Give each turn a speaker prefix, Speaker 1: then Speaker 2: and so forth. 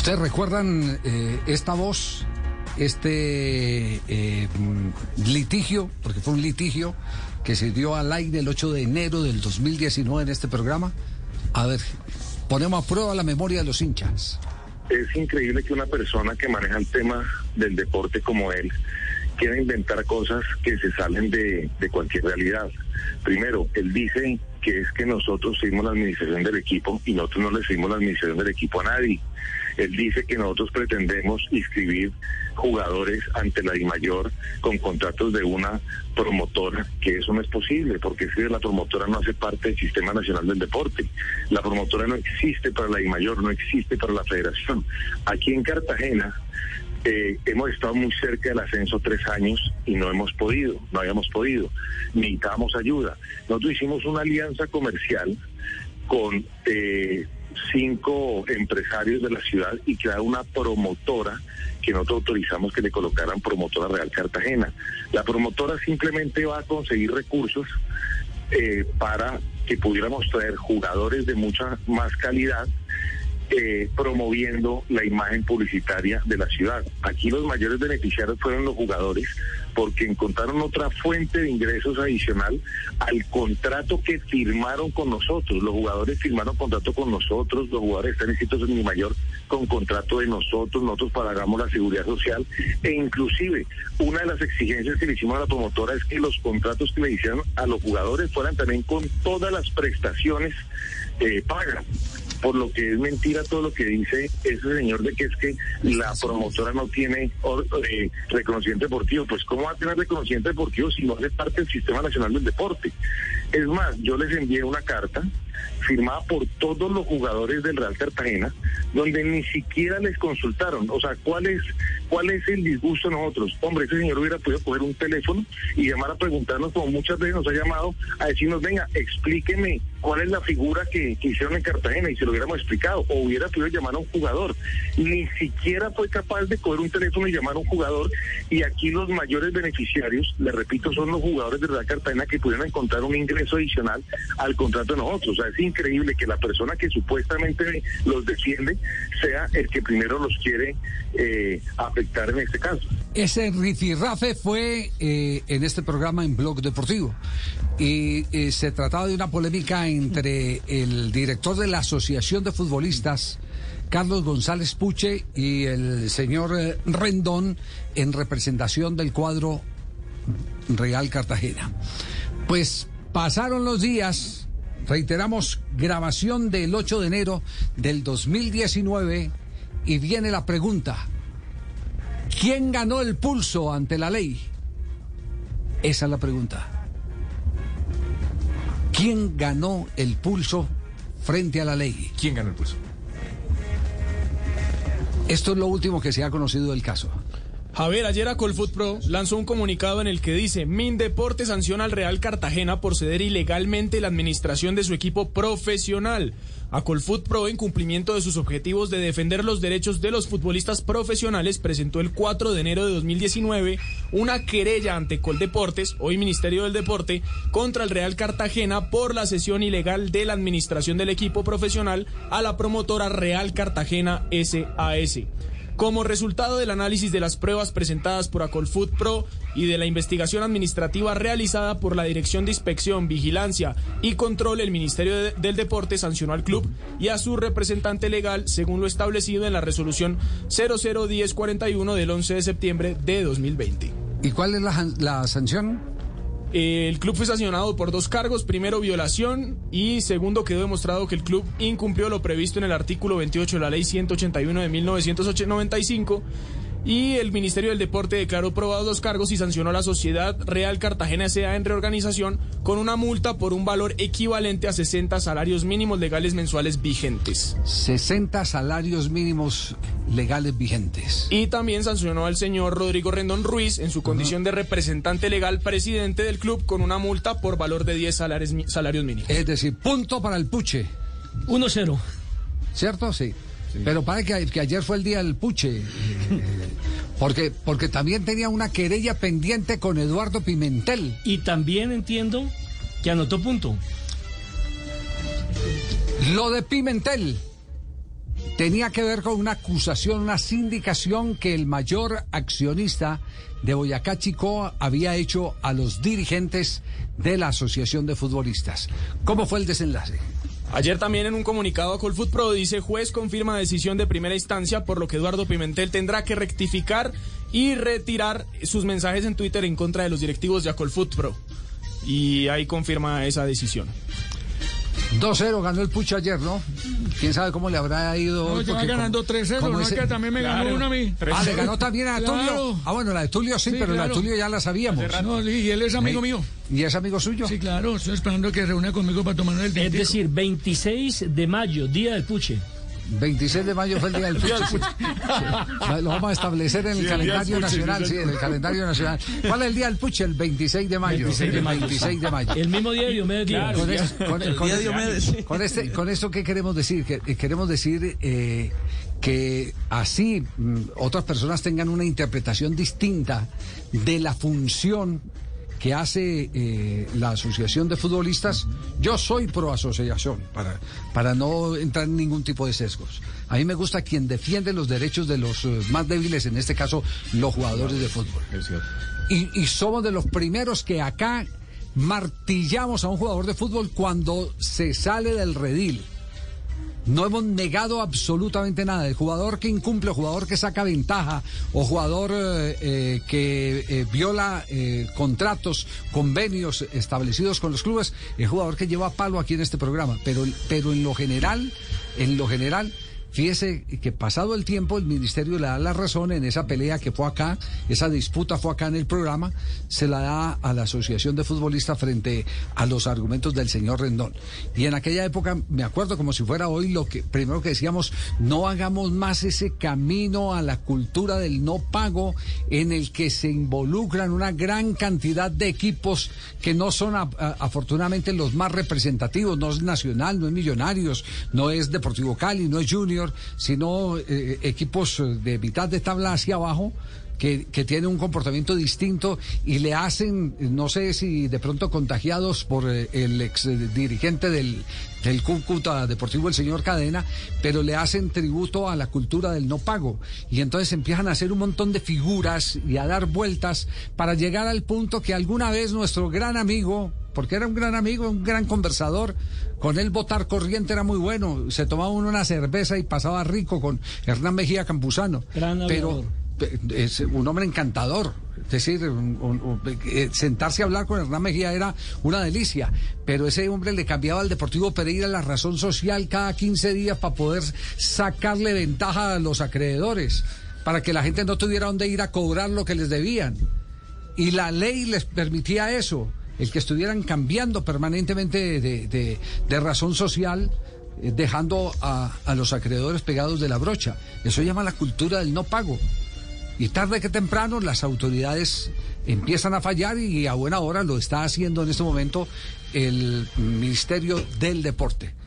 Speaker 1: ¿Ustedes recuerdan eh, esta voz, este eh, litigio, porque fue un litigio que se dio al aire el 8 de enero del 2019 en este programa? A ver, ponemos a prueba la memoria de los hinchas.
Speaker 2: Es increíble que una persona que maneja el tema del deporte como él quiera inventar cosas que se salen de, de cualquier realidad. Primero, él dice que es que nosotros seguimos la administración del equipo y nosotros no le seguimos la administración del equipo a nadie. Él dice que nosotros pretendemos inscribir jugadores ante la DIMAYOR con contratos de una promotora, que eso no es posible, porque si la promotora no hace parte del Sistema Nacional del Deporte. La promotora no existe para la DIMAYOR, no existe para la federación. Aquí en Cartagena, eh, hemos estado muy cerca del ascenso tres años y no hemos podido, no habíamos podido, necesitábamos ayuda. Nosotros hicimos una alianza comercial con eh, cinco empresarios de la ciudad y crear una promotora que nosotros autorizamos que le colocaran promotora Real Cartagena. La promotora simplemente va a conseguir recursos eh, para que pudiéramos traer jugadores de mucha más calidad eh, promoviendo la imagen publicitaria de la ciudad. Aquí los mayores beneficiarios fueron los jugadores porque encontraron otra fuente de ingresos adicional al contrato que firmaron con nosotros. Los jugadores firmaron contrato con nosotros, los jugadores están inscritos en mi mayor con contrato de nosotros, nosotros pagamos la seguridad social e inclusive una de las exigencias que le hicimos a la promotora es que los contratos que le hicieron a los jugadores fueran también con todas las prestaciones eh, pagas por lo que es mentira todo lo que dice ese señor de que es que la promotora no tiene eh, reconocimiento deportivo. Pues ¿cómo va a tener reconocimiento deportivo si no hace parte del Sistema Nacional del Deporte? Es más, yo les envié una carta firmada por todos los jugadores del Real Cartagena, donde ni siquiera les consultaron. O sea, ¿cuál es, cuál es el disgusto de nosotros? Hombre, ese señor hubiera podido coger un teléfono y llamar a preguntarnos, como muchas veces nos ha llamado, a decirnos, venga, explíqueme cuál es la figura que, que hicieron en Cartagena y se lo hubiéramos explicado, o hubiera podido llamar a un jugador. Ni siquiera fue capaz de coger un teléfono y llamar a un jugador, y aquí los mayores beneficiarios, le repito, son los jugadores del Real Cartagena que pudieron encontrar un ingreso adicional al contrato de nosotros. O sea, es increíble que la persona que supuestamente los defiende sea el que primero los quiere eh, afectar en este caso.
Speaker 1: Ese rifirrafe fue eh, en este programa en Blog Deportivo y eh, se trataba de una polémica entre el director de la Asociación de Futbolistas, Carlos González Puche, y el señor Rendón en representación del cuadro Real Cartagena. Pues pasaron los días, reiteramos, grabación del 8 de enero del 2019 y viene la pregunta, ¿quién ganó el pulso ante la ley? Esa es la pregunta. ¿Quién ganó el pulso frente a la ley?
Speaker 3: ¿Quién ganó el pulso?
Speaker 1: Esto es lo último que se ha conocido del caso.
Speaker 4: Javier, ayer a Colfoot Pro lanzó un comunicado en el que dice, Mindeporte sanciona al Real Cartagena por ceder ilegalmente la administración de su equipo profesional. A Colfoot Pro, en cumplimiento de sus objetivos de defender los derechos de los futbolistas profesionales, presentó el 4 de enero de 2019 una querella ante Coldeportes, hoy Ministerio del Deporte, contra el Real Cartagena por la cesión ilegal de la administración del equipo profesional a la promotora Real Cartagena SAS. Como resultado del análisis de las pruebas presentadas por Acolfood Pro y de la investigación administrativa realizada por la Dirección de Inspección, Vigilancia y Control, el Ministerio de, del Deporte sancionó al club y a su representante legal según lo establecido en la resolución 001041 del 11 de septiembre de 2020.
Speaker 1: ¿Y cuál es la sanción?
Speaker 4: El club fue sancionado por dos cargos, primero violación y segundo quedó demostrado que el club incumplió lo previsto en el artículo 28 de la ley 181 de 1995 y el Ministerio del Deporte declaró probados dos cargos y sancionó a la Sociedad Real Cartagena S.A. en reorganización con una multa por un valor equivalente a 60 salarios mínimos legales mensuales vigentes.
Speaker 1: 60 salarios mínimos legales vigentes.
Speaker 4: Y también sancionó al señor Rodrigo Rendón Ruiz en su condición de representante legal presidente del club con una multa por valor de 10 salarios, salarios mínimos.
Speaker 1: Es decir, punto para el puche.
Speaker 5: 1-0.
Speaker 1: ¿Cierto? Sí. Pero parece que, que, ayer fue el día del puche. Porque, porque también tenía una querella pendiente con Eduardo Pimentel.
Speaker 5: Y también entiendo que anotó punto.
Speaker 1: Lo de Pimentel. Tenía que ver con una acusación, una sindicación que el mayor accionista de Boyacá Chico había hecho a los dirigentes de la Asociación de Futbolistas. ¿Cómo fue el desenlace?
Speaker 4: Ayer también en un comunicado a Colfoot Pro dice juez confirma decisión de primera instancia por lo que Eduardo Pimentel tendrá que rectificar y retirar sus mensajes en Twitter en contra de los directivos de Acolfoot Pro. Y ahí confirma esa decisión.
Speaker 1: 2-0 ganó el Pucho ayer, ¿no? ¿Quién sabe cómo le habrá ido?
Speaker 3: No, va ganando 3-0, no es que también me ganó una a mí.
Speaker 1: Ah, le ganó también a
Speaker 3: Claro.
Speaker 1: Tulio. Ah, bueno, la de Tulio sí,
Speaker 3: Sí,
Speaker 1: pero la de
Speaker 3: claro.
Speaker 1: Tulio ya la sabíamos.
Speaker 3: No, y él es amigo
Speaker 1: ¿Eh?
Speaker 3: mío.
Speaker 1: ¿Y es amigo suyo?
Speaker 3: Sí, claro, estoy esperando que se reúna conmigo para tomar el
Speaker 5: Es
Speaker 3: tintico.
Speaker 5: decir, 26 de mayo, día del puche.
Speaker 1: 26 de mayo fue el día del. Sí. Lo vamos a establecer en el calendario nacional, sí, en el calendario nacional. ¿Cuál es el día del Puche? El 26 de mayo.
Speaker 5: 26 de mayo.
Speaker 1: 26 de mayo.
Speaker 5: El mismo día de Diomedes.
Speaker 1: Con, es- con-
Speaker 6: El
Speaker 1: con-
Speaker 6: día de Diomedes, sí.
Speaker 1: con este, con esto, ¿qué queremos decir? Que, eh, queremos decir eh, que así mm, otras personas tengan una interpretación distinta de la función que hace eh, la Asociación de Futbolistas. Yo soy pro asociación, para, para no entrar en ningún tipo de sesgos. A mí me gusta quien defiende los derechos de los eh, más débiles, en este caso los jugadores de fútbol. Y, y somos de los primeros que acá martillamos a un jugador de fútbol cuando se sale del redil. No hemos negado absolutamente nada. El jugador que incumple, o jugador que saca ventaja, o jugador eh, eh, que eh, viola eh, contratos, convenios establecidos con los clubes, el jugador que lleva palo aquí en este programa. Pero, pero en lo general, en lo general, Fíjese que pasado el tiempo el ministerio le da la razón en esa pelea que fue acá, esa disputa fue acá en el programa, se la da a la Asociación de Futbolistas frente a los argumentos del señor Rendón. Y en aquella época, me acuerdo como si fuera hoy, lo que primero que decíamos, no hagamos más ese camino a la cultura del no pago en el que se involucran una gran cantidad de equipos que no son afortunadamente los más representativos, no es Nacional, no es Millonarios, no es Deportivo Cali, no es Junior, sino eh, equipos de mitad de tabla hacia abajo. Que, que tienen un comportamiento distinto y le hacen, no sé si de pronto contagiados por eh, el ex dirigente del, del Cúcuta Deportivo, el señor Cadena, pero le hacen tributo a la cultura del no pago. Y entonces empiezan a hacer un montón de figuras y a dar vueltas para llegar al punto que alguna vez nuestro gran amigo, porque era un gran amigo, un gran conversador, con él votar corriente era muy bueno, se tomaba uno una cerveza y pasaba rico con Hernán Mejía Campuzano.
Speaker 5: Gran
Speaker 1: pero es un hombre encantador. Es decir, un- un- un- eh, sentarse a hablar con Hernán Mejía era una delicia, pero ese hombre le cambiaba al Deportivo Pereira la razón social cada 15 días para poder sacarle ventaja a los acreedores, para que la gente no tuviera dónde ir a cobrar lo que les debían. Y la ley les permitía eso, el que estuvieran cambiando permanentemente de, razón social, eh, dejando a, a los acreedores pegados de la brocha. Eso llama la cultura del no pago. Y tarde que temprano las autoridades empiezan a fallar y a buena hora lo está haciendo en este momento el Ministerio del Deporte.